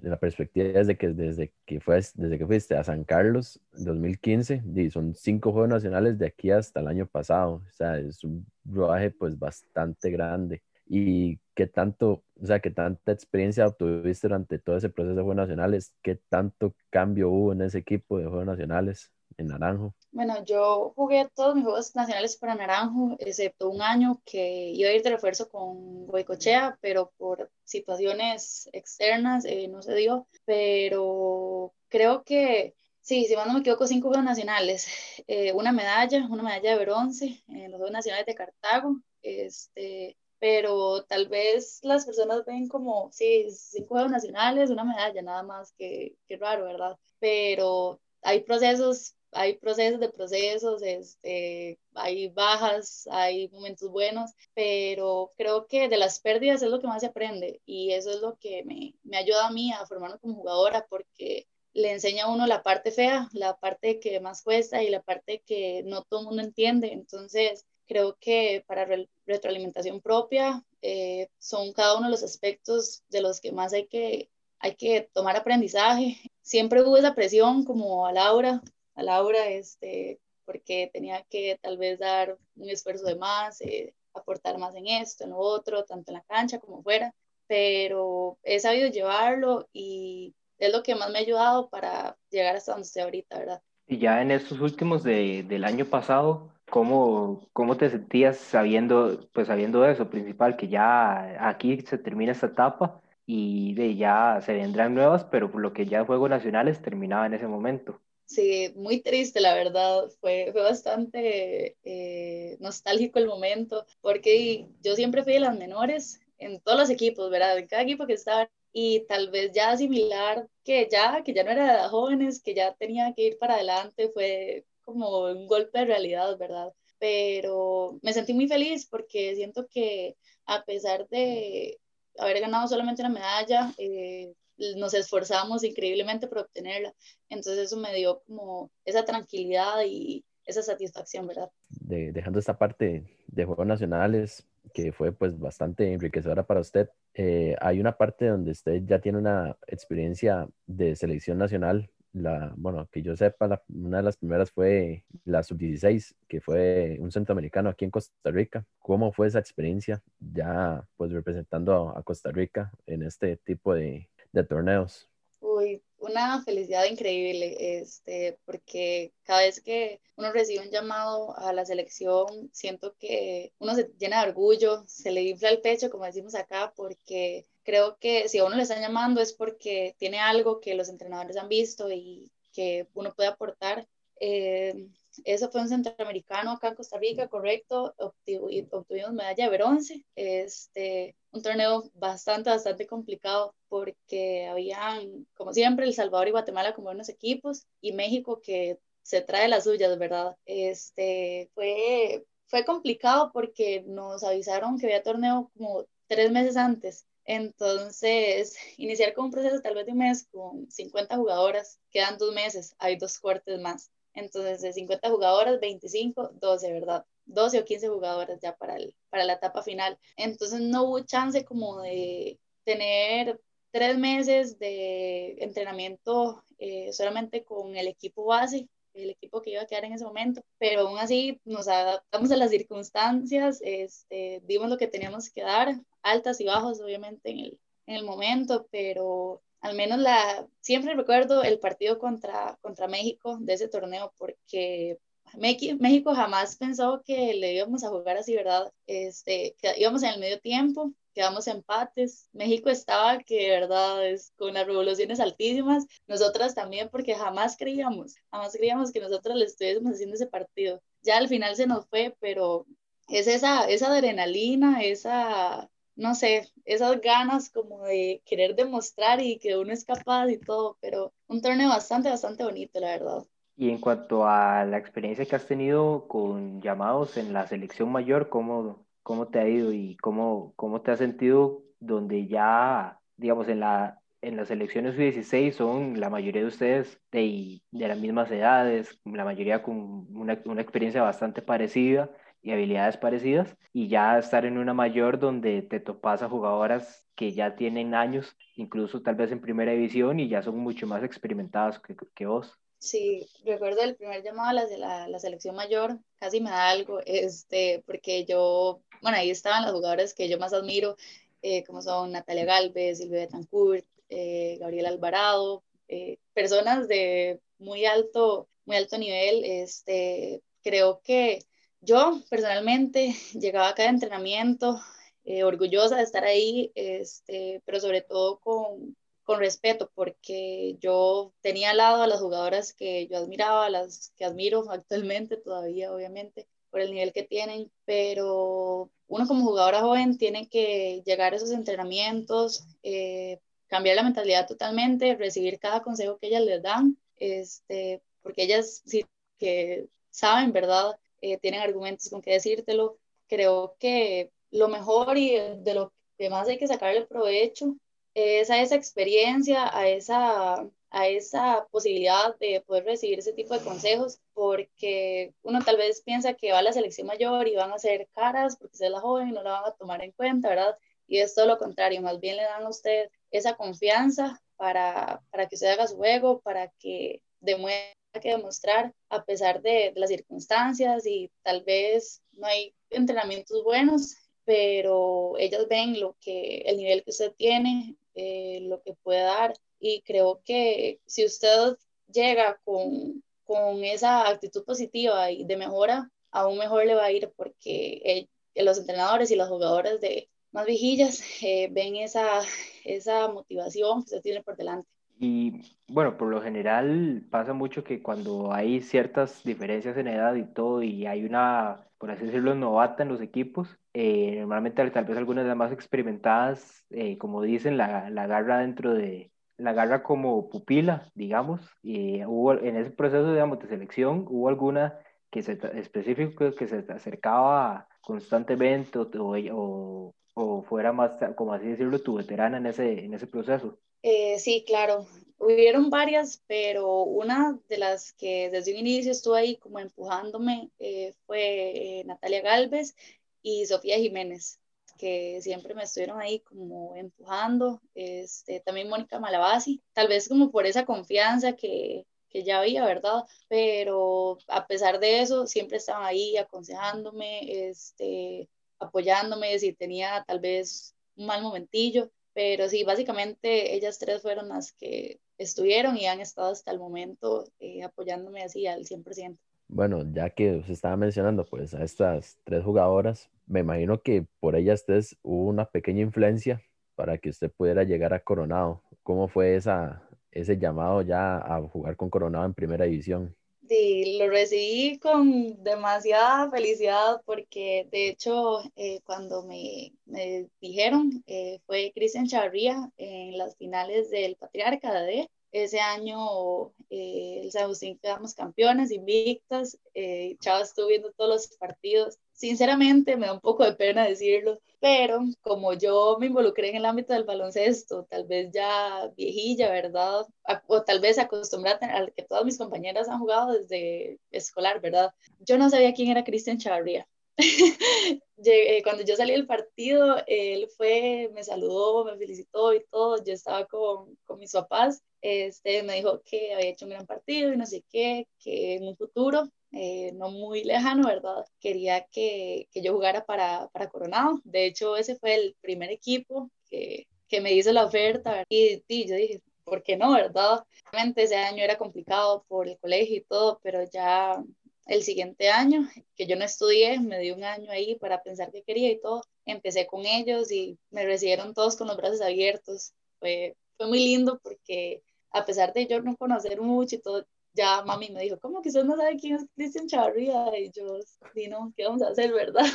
la perspectiva desde que, desde, que fue, desde que fuiste a San Carlos en 2015, son cinco Juegos Nacionales de aquí hasta el año pasado, o sea, es un rodaje pues bastante grande. ¿Y qué tanto, o sea, qué tanta experiencia obtuviste durante todo ese proceso de Juegos Nacionales? ¿Qué tanto cambio hubo en ese equipo de Juegos Nacionales? en Naranjo? Bueno, yo jugué todos mis juegos nacionales para Naranjo, excepto un año que iba a ir de refuerzo con Goicochea, pero por situaciones externas eh, no se dio. Pero creo que Sí, si no me equivoco, cinco Juegos Nacionales, eh, una medalla, una medalla de bronce en los Juegos Nacionales de Cartago, este, pero tal vez las personas ven como, sí, cinco Juegos Nacionales, una medalla, nada más, que, que raro, ¿verdad? Pero hay procesos hay procesos de procesos, este, hay bajas, hay momentos buenos, pero creo que de las pérdidas es lo que más se aprende y eso es lo que me, me ayuda a mí a formarme como jugadora porque le enseña a uno la parte fea, la parte que más cuesta y la parte que no todo el mundo entiende. Entonces, creo que para retroalimentación propia eh, son cada uno de los aspectos de los que más hay que, hay que tomar aprendizaje. Siempre hubo esa presión como a Laura, a Laura, este, porque tenía que tal vez dar un esfuerzo de más, eh, aportar más en esto, en lo otro, tanto en la cancha como fuera, pero he sabido llevarlo y es lo que más me ha ayudado para llegar hasta donde estoy ahorita, ¿verdad? Y ya en estos últimos de, del año pasado, ¿cómo, ¿cómo te sentías sabiendo, pues sabiendo eso principal, que ya aquí se termina esta etapa y de ya se vendrán nuevas, pero por lo que ya Juegos Nacionales terminaba en ese momento? Sí, muy triste, la verdad. Fue, fue bastante eh, nostálgico el momento, porque yo siempre fui de las menores en todos los equipos, ¿verdad? En cada equipo que estaba. Y tal vez ya asimilar que ya, que ya no era de jóvenes, que ya tenía que ir para adelante, fue como un golpe de realidad, ¿verdad? Pero me sentí muy feliz porque siento que a pesar de haber ganado solamente una medalla, eh, nos esforzamos increíblemente por obtenerla. Entonces eso me dio como esa tranquilidad y esa satisfacción, ¿verdad? De, dejando esta parte de Juegos Nacionales, que fue pues bastante enriquecedora para usted, eh, hay una parte donde usted ya tiene una experiencia de selección nacional. La, bueno, que yo sepa, una de las primeras fue la sub-16, que fue un centroamericano aquí en Costa Rica. ¿Cómo fue esa experiencia ya pues representando a Costa Rica en este tipo de, de torneos? Uy, una felicidad increíble, este, porque cada vez que uno recibe un llamado a la selección, siento que uno se llena de orgullo, se le infla el pecho, como decimos acá, porque creo que si a uno le están llamando es porque tiene algo que los entrenadores han visto y que uno puede aportar. Eh, eso fue un centroamericano acá en Costa Rica, correcto, obtuvimos medalla de bronce, este, un torneo bastante, bastante complicado porque habían, como siempre, El Salvador y Guatemala como unos equipos y México que se trae las suyas, ¿verdad? Este, fue, fue complicado porque nos avisaron que había torneo como tres meses antes. Entonces, iniciar con un proceso tal vez de un mes con 50 jugadoras, quedan dos meses, hay dos cortes más. Entonces, de 50 jugadoras, 25, 12, ¿verdad? 12 o 15 jugadoras ya para, el, para la etapa final. Entonces, no hubo chance como de tener tres meses de entrenamiento eh, solamente con el equipo base, el equipo que iba a quedar en ese momento, pero aún así nos adaptamos a las circunstancias, este, dimos lo que teníamos que dar, altas y bajos obviamente en el, en el momento, pero al menos la, siempre recuerdo el partido contra, contra México de ese torneo porque México jamás pensó que le íbamos a jugar así, ¿verdad? Este, que íbamos en el medio tiempo, quedamos empates. México estaba que, ¿verdad? Es con las revoluciones altísimas. Nosotras también, porque jamás creíamos, jamás creíamos que nosotros le estuviésemos haciendo ese partido. Ya al final se nos fue, pero es esa, esa adrenalina, esa, no sé, esas ganas como de querer demostrar y que uno es capaz y todo, pero un torneo bastante, bastante bonito, la verdad. Y en cuanto a la experiencia que has tenido con llamados en la selección mayor, ¿cómo, cómo te ha ido y cómo, cómo te has sentido donde ya, digamos, en la, en las selecciones U16 son la mayoría de ustedes de, de las mismas edades, la mayoría con una, una experiencia bastante parecida y habilidades parecidas y ya estar en una mayor donde te topas a jugadoras que ya tienen años, incluso tal vez en primera división y ya son mucho más experimentadas que, que vos. Sí, recuerdo el primer llamado a la, la, selección mayor, casi me da algo, este, porque yo, bueno, ahí estaban las jugadoras que yo más admiro, eh, como son Natalia Galvez, Silvia Betancourt, eh, Gabriel Alvarado, eh, personas de muy alto, muy alto nivel, este, creo que yo personalmente llegaba a cada entrenamiento eh, orgullosa de estar ahí, este, pero sobre todo con, con respeto, porque yo tenía al lado a las jugadoras que yo admiraba, las que admiro actualmente todavía, obviamente, por el nivel que tienen, pero uno como jugadora joven tiene que llegar a esos entrenamientos, eh, cambiar la mentalidad totalmente, recibir cada consejo que ellas les dan, este, porque ellas sí que saben, ¿verdad? Eh, tienen argumentos con qué decírtelo. Creo que lo mejor y de lo que más hay que sacarle provecho es esa experiencia, a esa, a esa posibilidad de poder recibir ese tipo de consejos, porque uno tal vez piensa que va a la selección mayor y van a ser caras porque es la joven y no la van a tomar en cuenta, ¿verdad? Y es todo lo contrario, más bien le dan a usted esa confianza para, para que usted haga su juego, para que demuestre que demostrar a pesar de, las circunstancias y tal vez no hay entrenamientos buenos, pero ellas ven lo que el nivel que usted tiene, eh, lo que puede dar y creo que si usted llega con, con esa actitud positiva y de mejora, aún mejor le va a ir porque los entrenadores y las jugadoras de más vigillas eh, ven esa, esa motivación que usted tiene por delante. Y bueno, por lo general pasa mucho que cuando hay ciertas diferencias en edad y todo, y hay una, por así decirlo, novata en los equipos, eh, normalmente tal vez algunas de las más experimentadas, eh, como dicen, la, la garra dentro de, la garra como pupila, digamos, y hubo en ese proceso, digamos, de selección, hubo alguna que se, específico que se acercaba constantemente o, o, o, fuera más, como así decirlo, tu veterana en ese, en ese proceso. Eh, sí, claro. Hubieron varias, pero una de las que desde un inicio estuvo ahí como empujándome eh, fue eh, Natalia Galvez y Sofía Jiménez que siempre me estuvieron ahí como empujando, este, también Mónica Malabasi, tal vez como por esa confianza que, que ya había, ¿verdad? Pero a pesar de eso, siempre estaban ahí aconsejándome, este, apoyándome si tenía tal vez un mal momentillo, pero sí, básicamente ellas tres fueron las que estuvieron y han estado hasta el momento eh, apoyándome así al 100%. Bueno, ya que se estaba mencionando pues a estas tres jugadoras, me imagino que por ellas tres hubo una pequeña influencia para que usted pudiera llegar a Coronado. ¿Cómo fue esa, ese llamado ya a jugar con Coronado en primera división? Sí, lo recibí con demasiada felicidad porque de hecho eh, cuando me, me dijeron eh, fue Cristian Charría en las finales del Patriarca de ese año eh, el San Agustín quedamos campeones, invictas. Eh, Chava estuvo viendo todos los partidos. Sinceramente me da un poco de pena decirlo, pero como yo me involucré en el ámbito del baloncesto, tal vez ya viejilla, ¿verdad? O tal vez acostumbrada a que todas mis compañeras han jugado desde escolar, ¿verdad? Yo no sabía quién era Cristian Charria. Eh, cuando yo salí del partido, él fue, me saludó, me felicitó y todo. Yo estaba con, con mis papás. Este, me dijo que había hecho un gran partido y no sé qué, que en un futuro, eh, no muy lejano, ¿verdad? Quería que, que yo jugara para, para, Coronado. De hecho, ese fue el primer equipo que, que me hizo la oferta. Y, y yo dije, ¿por qué no, verdad? Realmente ese año era complicado por el colegio y todo, pero ya el siguiente año, que yo no estudié, me di un año ahí para pensar qué quería y todo. Empecé con ellos y me recibieron todos con los brazos abiertos. Fue, fue muy lindo porque a pesar de yo no conocer mucho y todo, ya mami me dijo, ¿cómo que usted no sabe quién es Cristian Chavarría? Y yo, sí, no, ¿qué vamos a hacer, verdad?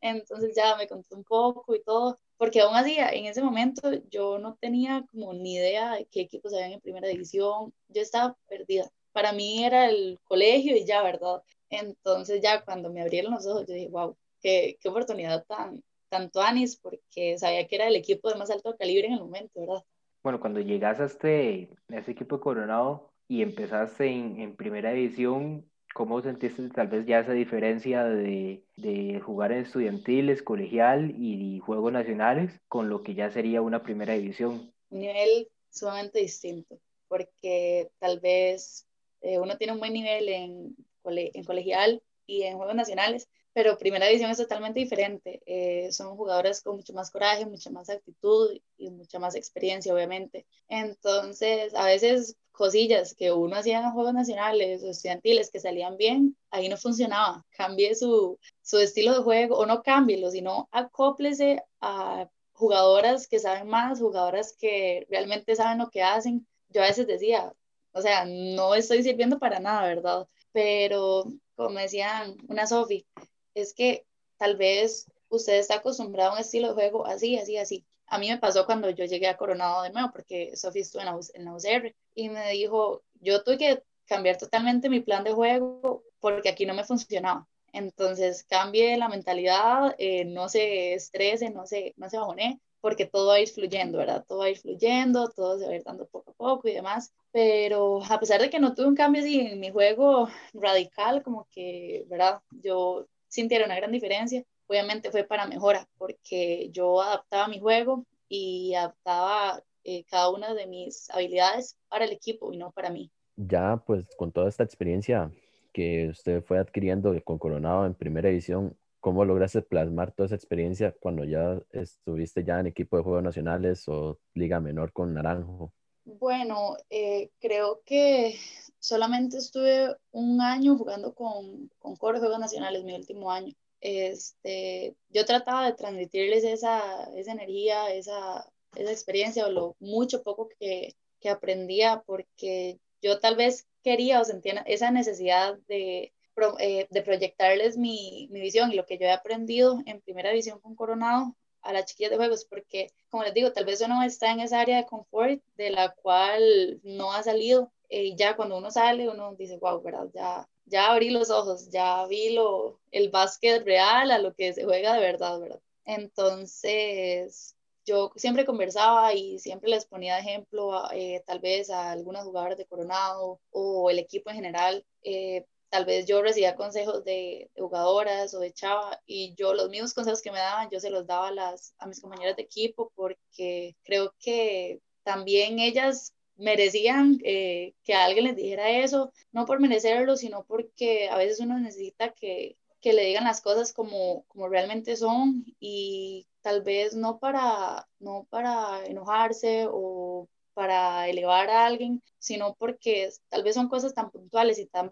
Entonces ya me contó un poco y todo, porque aún así, en ese momento yo no tenía como ni idea de qué equipos habían en primera división, yo estaba perdida para mí era el colegio y ya, ¿verdad? Entonces ya cuando me abrieron los ojos, yo dije, wow, qué, qué oportunidad tan, tanto Anis, porque sabía que era el equipo de más alto calibre en el momento, ¿verdad? Bueno, cuando llegaste a este, a este equipo de Coronado y empezaste en, en primera división, ¿cómo sentiste tal vez ya esa diferencia de, de, jugar en estudiantiles, colegial y, juegos nacionales con lo que ya sería una primera división? Un nivel sumamente distinto, porque tal vez eh, uno tiene un buen nivel en, en colegial y en Juegos Nacionales, pero primera división es totalmente diferente. Eh, son jugadores con mucho más coraje, mucha más actitud y mucha más experiencia, obviamente. Entonces, a veces cosillas que uno hacía en Juegos Nacionales o estudiantiles que salían bien, ahí no funcionaba. Cambie su, su estilo de juego o no cámbielo, sino acóplese a jugadoras que saben más, jugadoras que realmente saben lo que hacen. Yo a veces decía, o sea, no estoy sirviendo para nada, ¿verdad? Pero, como decían una Sofi, es que tal vez usted está acostumbrado a un estilo de juego así, así, así. A mí me pasó cuando yo llegué a Coronado de nuevo, porque Sofi estuvo en la, en la UCR y me dijo, yo tuve que cambiar totalmente mi plan de juego porque aquí no me funcionaba. Entonces cambie la mentalidad, eh, no se estrese, no se, no se bajone, porque todo va a ir fluyendo, ¿verdad? Todo va a ir fluyendo, todo se va a ir dando poco a poco y demás pero a pesar de que no tuve un cambio así en mi juego radical, como que, ¿verdad? Yo sintiera una gran diferencia, obviamente fue para mejora, porque yo adaptaba mi juego y adaptaba eh, cada una de mis habilidades para el equipo y no para mí. Ya, pues con toda esta experiencia que usted fue adquiriendo con Coronado en primera edición, ¿cómo lograste plasmar toda esa experiencia cuando ya estuviste ya en equipo de Juegos Nacionales o Liga Menor con Naranjo? Bueno, eh, creo que solamente estuve un año jugando con, con Juegos Nacionales, mi último año. Este, yo trataba de transmitirles esa, esa energía, esa, esa experiencia o lo mucho poco que, que aprendía, porque yo tal vez quería o sentía esa necesidad de, eh, de proyectarles mi, mi, visión y lo que yo he aprendido en primera división con Coronado a las chiquillas de juegos, porque como les digo, tal vez uno está en esa área de confort de la cual no ha salido eh, y ya cuando uno sale uno dice, wow, ¿verdad? Ya, ya abrí los ojos, ya vi lo, el básquet real a lo que se juega de verdad. Entonces, yo siempre conversaba y siempre les ponía de ejemplo eh, tal vez a algunas jugadoras de Coronado o el equipo en general. Eh, tal vez yo recibía consejos de, jugadoras o de chava y yo los mismos consejos que me daban yo se los daba a, las, a mis compañeras de equipo porque creo que también ellas merecían eh, que alguien les dijera eso, no por merecerlo, sino porque a veces uno necesita que, que le digan las cosas como, como realmente son y tal vez no para, no para enojarse o para elevar a alguien, sino porque tal vez son cosas tan puntuales y tan,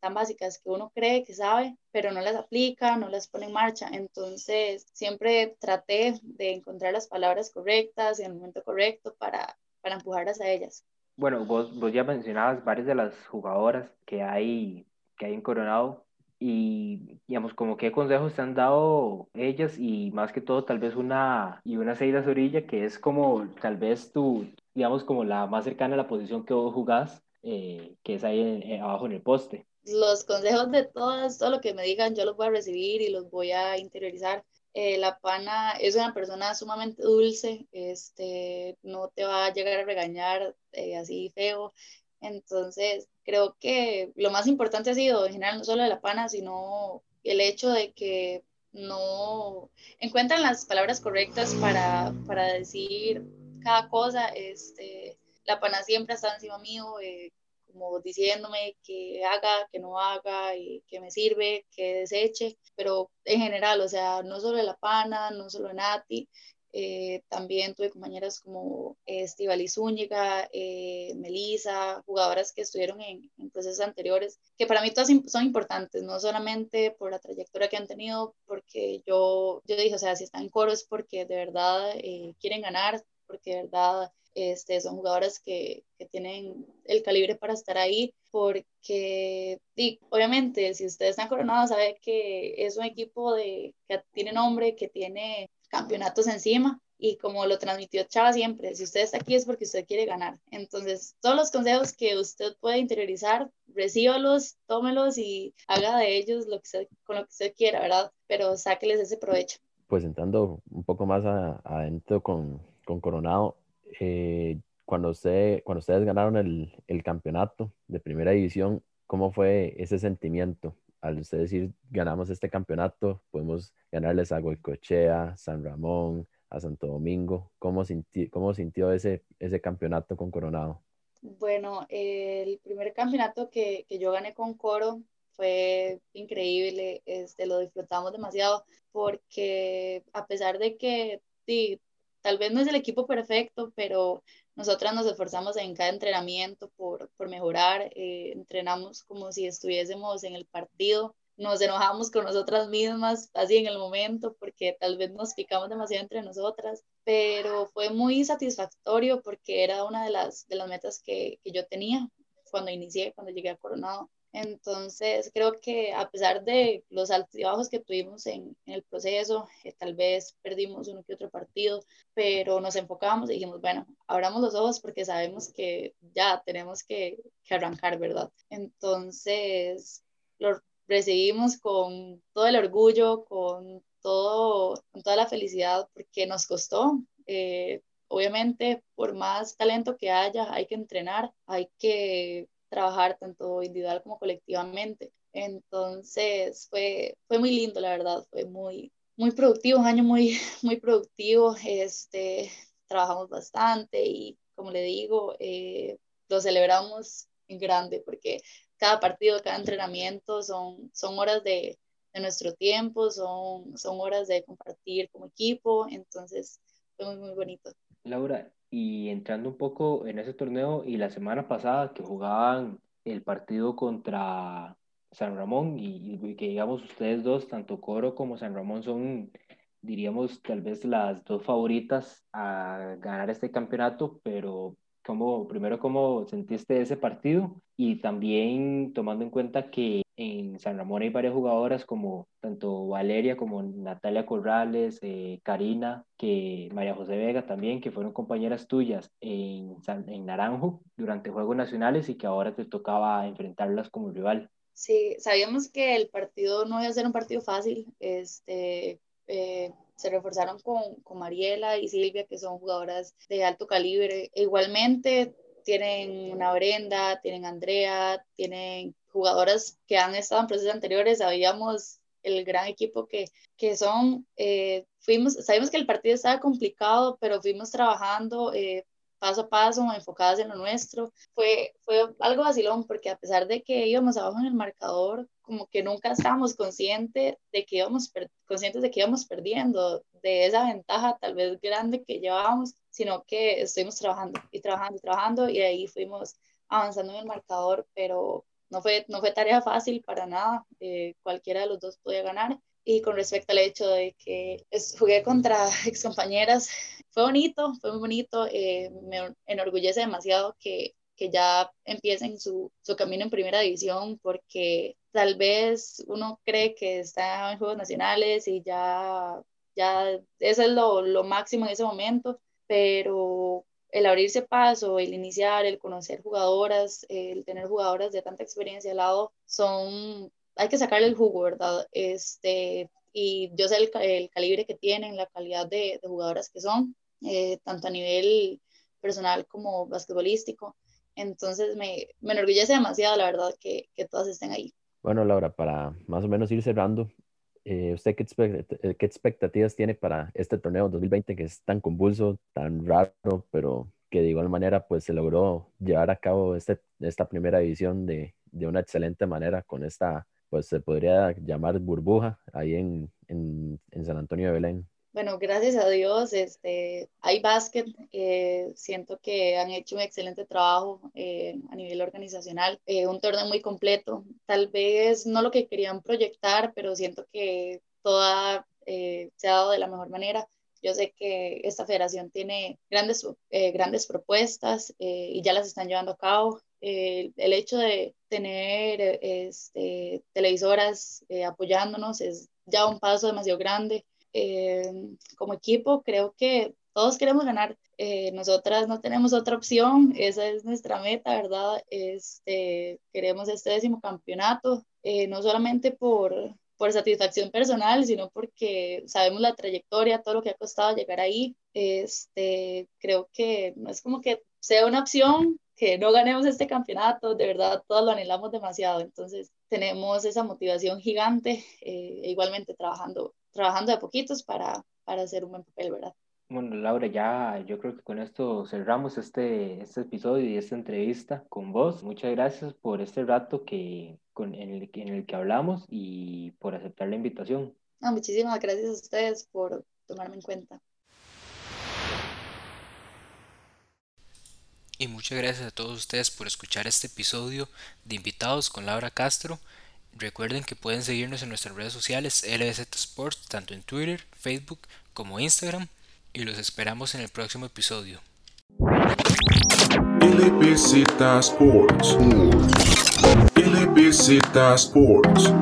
tan básicas que uno cree que sabe, pero no las aplica, no las pone en marcha. Entonces, siempre traté de encontrar las palabras correctas en el momento correcto para, para empujarlas a ellas. Bueno, vos, vos ya mencionabas varias de las jugadoras que hay, que hay en Coronado y digamos como qué consejos te han dado ellas y más que todo tal vez una y una Seida Zorilla que es como tal vez tu digamos como la más cercana a la posición que vos jugás eh, que es ahí abajo en el poste los consejos de todas todo lo que me digan yo los voy a recibir y los voy a interiorizar eh, la pana es una persona sumamente dulce este no te va a llegar a regañar eh, así feo entonces, creo que lo más importante ha sido, en general, no solo la pana, sino el hecho de que no encuentran las palabras correctas para, para decir cada cosa. Este, la pana siempre estado encima mío, eh, como diciéndome que haga, que no haga, y que me sirve, que deseche, pero en general, o sea, no solo de la pana, no solo de Nati, eh, también tuve compañeras como Estivali Zúñiga, eh, Melisa, jugadoras que estuvieron en, procesos anteriores, que para mí todas son importantes, no solamente por la trayectoria que han tenido, porque yo, yo dije, o sea, si están en coro es porque de verdad eh, quieren ganar, porque de verdad este, son jugadoras que, que, tienen el calibre para estar ahí, porque y, obviamente si ustedes están coronados, sabe que es un equipo de, que tiene nombre, que tiene campeonatos encima y como lo transmitió Chava siempre, si usted está aquí es porque usted quiere ganar. Entonces, todos los consejos que usted puede interiorizar, recíbalos, tómelos y haga de ellos lo que usted, con lo que usted quiera, ¿verdad? Pero sáqueles ese provecho. Pues entrando un poco más adentro con, con Coronado, eh, cuando, usted, cuando ustedes ganaron el, el campeonato de primera división, ¿cómo fue ese sentimiento? al usted decir ganamos este campeonato, podemos ganarles a Goicochea, San Ramón, a Santo Domingo. ¿Cómo, cómo sintió ese, ese campeonato con Coronado? Bueno, el primer campeonato que, que yo gané con Coro fue increíble, este, lo disfrutamos demasiado porque a pesar de que sí, tal vez no es el equipo perfecto, pero nosotras nos esforzamos en cada entrenamiento por, por mejorar, eh, entrenamos como si estuviésemos en el partido, nos enojamos con nosotras mismas así en el momento porque tal vez nos picamos demasiado entre nosotras, pero fue muy satisfactorio porque era una de las, de las metas que, que yo tenía cuando inicié, cuando llegué a Coronado. Entonces, creo que a pesar de los altibajos que tuvimos en, el proceso, eh, tal vez perdimos uno que otro partido, pero nos enfocamos y dijimos, bueno, abramos los ojos porque sabemos que ya tenemos que, que arrancar, ¿verdad? Entonces, lo recibimos con todo el orgullo, con, todo, con toda la felicidad, porque nos costó. Eh, obviamente, por más talento que haya, hay que entrenar, hay que trabajar tanto individual como colectivamente. Entonces fue, fue muy lindo, la verdad, fue muy, muy productivo, un año muy, muy productivo. Este, trabajamos bastante y, como le digo, eh, lo celebramos en grande porque cada partido, cada entrenamiento son, son horas de, de nuestro tiempo, son, son horas de compartir como equipo, entonces fue muy, muy bonito. Laura, y entrando un poco en ese torneo y la semana pasada que jugaban el partido contra San Ramón y, que digamos ustedes dos, tanto Coro como San Ramón son, diríamos, tal vez las dos favoritas a ganar este campeonato, pero ¿cómo, primero, ¿cómo sentiste ese partido? Y también tomando en cuenta que en San Ramón hay varias jugadoras como tanto Valeria como Natalia Corrales, eh, Karina, que María José Vega también, que fueron compañeras tuyas en, en Naranjo durante Juegos Nacionales y que ahora te tocaba enfrentarlas como rival. Sí, sabíamos que el partido no iba a ser un partido fácil. Este, eh, se reforzaron con, con Mariela y Silvia, que son jugadoras de alto calibre. E igualmente tienen una Brenda, tienen Andrea, tienen jugadoras que han estado en procesos anteriores, sabíamos el gran equipo que, que son. Eh, fuimos, sabemos que el partido estaba complicado, pero fuimos trabajando eh, paso a paso, enfocadas en lo nuestro. Fue, fue algo vacilón, porque a pesar de que íbamos abajo en el marcador, como que nunca estábamos conscientes de que íbamos, conscientes de que íbamos perdiendo, de esa ventaja tal vez grande que llevábamos, sino que estuvimos trabajando y trabajando y trabajando y ahí fuimos avanzando en el marcador, pero no fue, no fue tarea fácil para nada, eh, cualquiera de los dos podía ganar. Y con respecto al hecho de que jugué contra excompañeras, fue bonito, fue muy bonito, eh, me enorgullece demasiado que, que ya empiecen su, su camino en primera división, porque tal vez uno cree que está en Juegos Nacionales y ya, ya eso es lo, lo máximo en ese momento, pero el abrirse paso, el iniciar, el conocer jugadoras, el tener jugadoras de tanta experiencia al lado, son, hay que sacarle el jugo, ¿verdad? Este, y yo sé el, el calibre que tienen, la calidad de, de jugadoras que son, eh, tanto a nivel personal como basquetbolístico. Entonces me, me enorgullece demasiado, la verdad, que, que todas estén ahí. Bueno, Laura, para más o menos ir cerrando, eh, ¿usted qué, eh, qué, expectativas tiene para este torneo 2020 que es tan convulso, tan raro, pero que de igual manera pues se logró llevar a cabo este, esta primera edición de, de una excelente manera con esta, pues se podría llamar burbuja ahí en, en, en San Antonio de Belén? Bueno, gracias a Dios, este, básquet, eh, siento que han hecho un excelente trabajo eh, a nivel organizacional, eh, un torneo muy completo, tal vez no lo que querían proyectar, pero siento que toda se ha dado de la mejor manera. Yo sé que esta federación tiene grandes, grandes propuestas y ya las están llevando a cabo. el hecho de tener este, televisoras apoyándonos es ya un paso demasiado grande. Eh, como equipo creo que todos queremos ganar. Eh, nosotras no tenemos otra opción, esa es nuestra meta, ¿verdad? Este, queremos este décimo campeonato, eh, no solamente por, por satisfacción personal, sino porque sabemos la trayectoria, todo lo que ha costado llegar ahí. Este, creo que no es como que sea una opción que no ganemos este campeonato, de verdad todos lo anhelamos demasiado, entonces tenemos esa motivación gigante, e igualmente trabajando trabajando de poquitos para, para hacer un buen papel, ¿verdad? Bueno, Laura, ya yo creo que con esto cerramos este, este episodio y esta entrevista con vos. Muchas gracias por este rato que, con, en, el, en el que hablamos y por aceptar la invitación. No, muchísimas gracias a ustedes por tomarme en cuenta. Y muchas gracias a todos ustedes por escuchar este episodio de Invitados con Laura Castro. Recuerden que pueden seguirnos en nuestras redes sociales LBZ Sports, tanto en Twitter, Facebook como Instagram, y los esperamos en el próximo episodio. LBZ Sports. LBZ Sports.